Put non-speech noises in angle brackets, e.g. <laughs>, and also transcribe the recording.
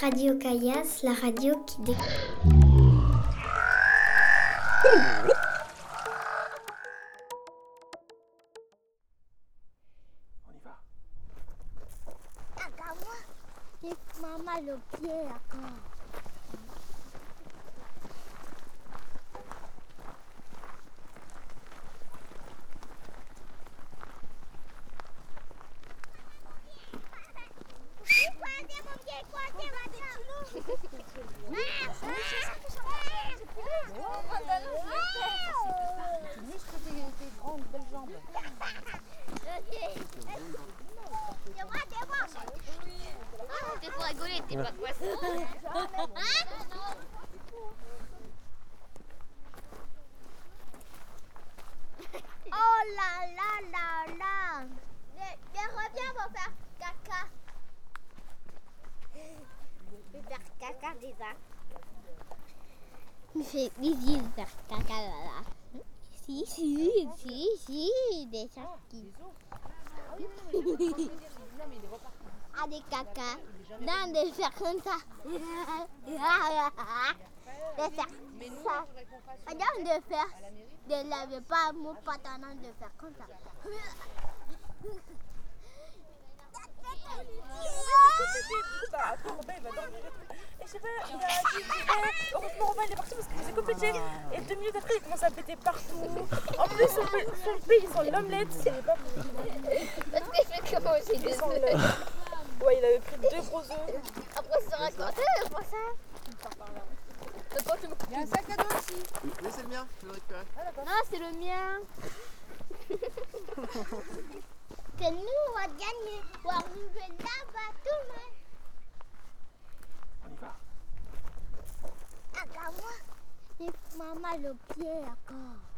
Radio Caillasse, la radio qui découvre. On y va. J'ai mal au pied encore. T'es pour rigoler, t'es pas. Oh là là là là Mais, reviens pour faire caca. Je vais faire caca déjà. Ici de faire caca là là. Si, si, si, si, des des caca. Non, de faire comme ça. De faire ça. Non, de faire. De laver pas mon pantalon, de faire comme ça. Heureusement, Robin, il est parti parce qu'il faisait compéter. Et deux minutes après, il commence à péter partout. En plus, son, son pays, il sent l'omelette. Parce que je des œufs. le- Ouais, il avait pris deux gros œufs. Après, ça raconte pour ça. Quand tu me Il y a un sac à dos aussi. Oui, c'est le mien, je vais le récupérer. Ah, c'est le mien. <laughs> Que nous, on va gagner. Pour arriver là-bas, tout le monde. On y va. Encore moi. J'ai mal au pied encore.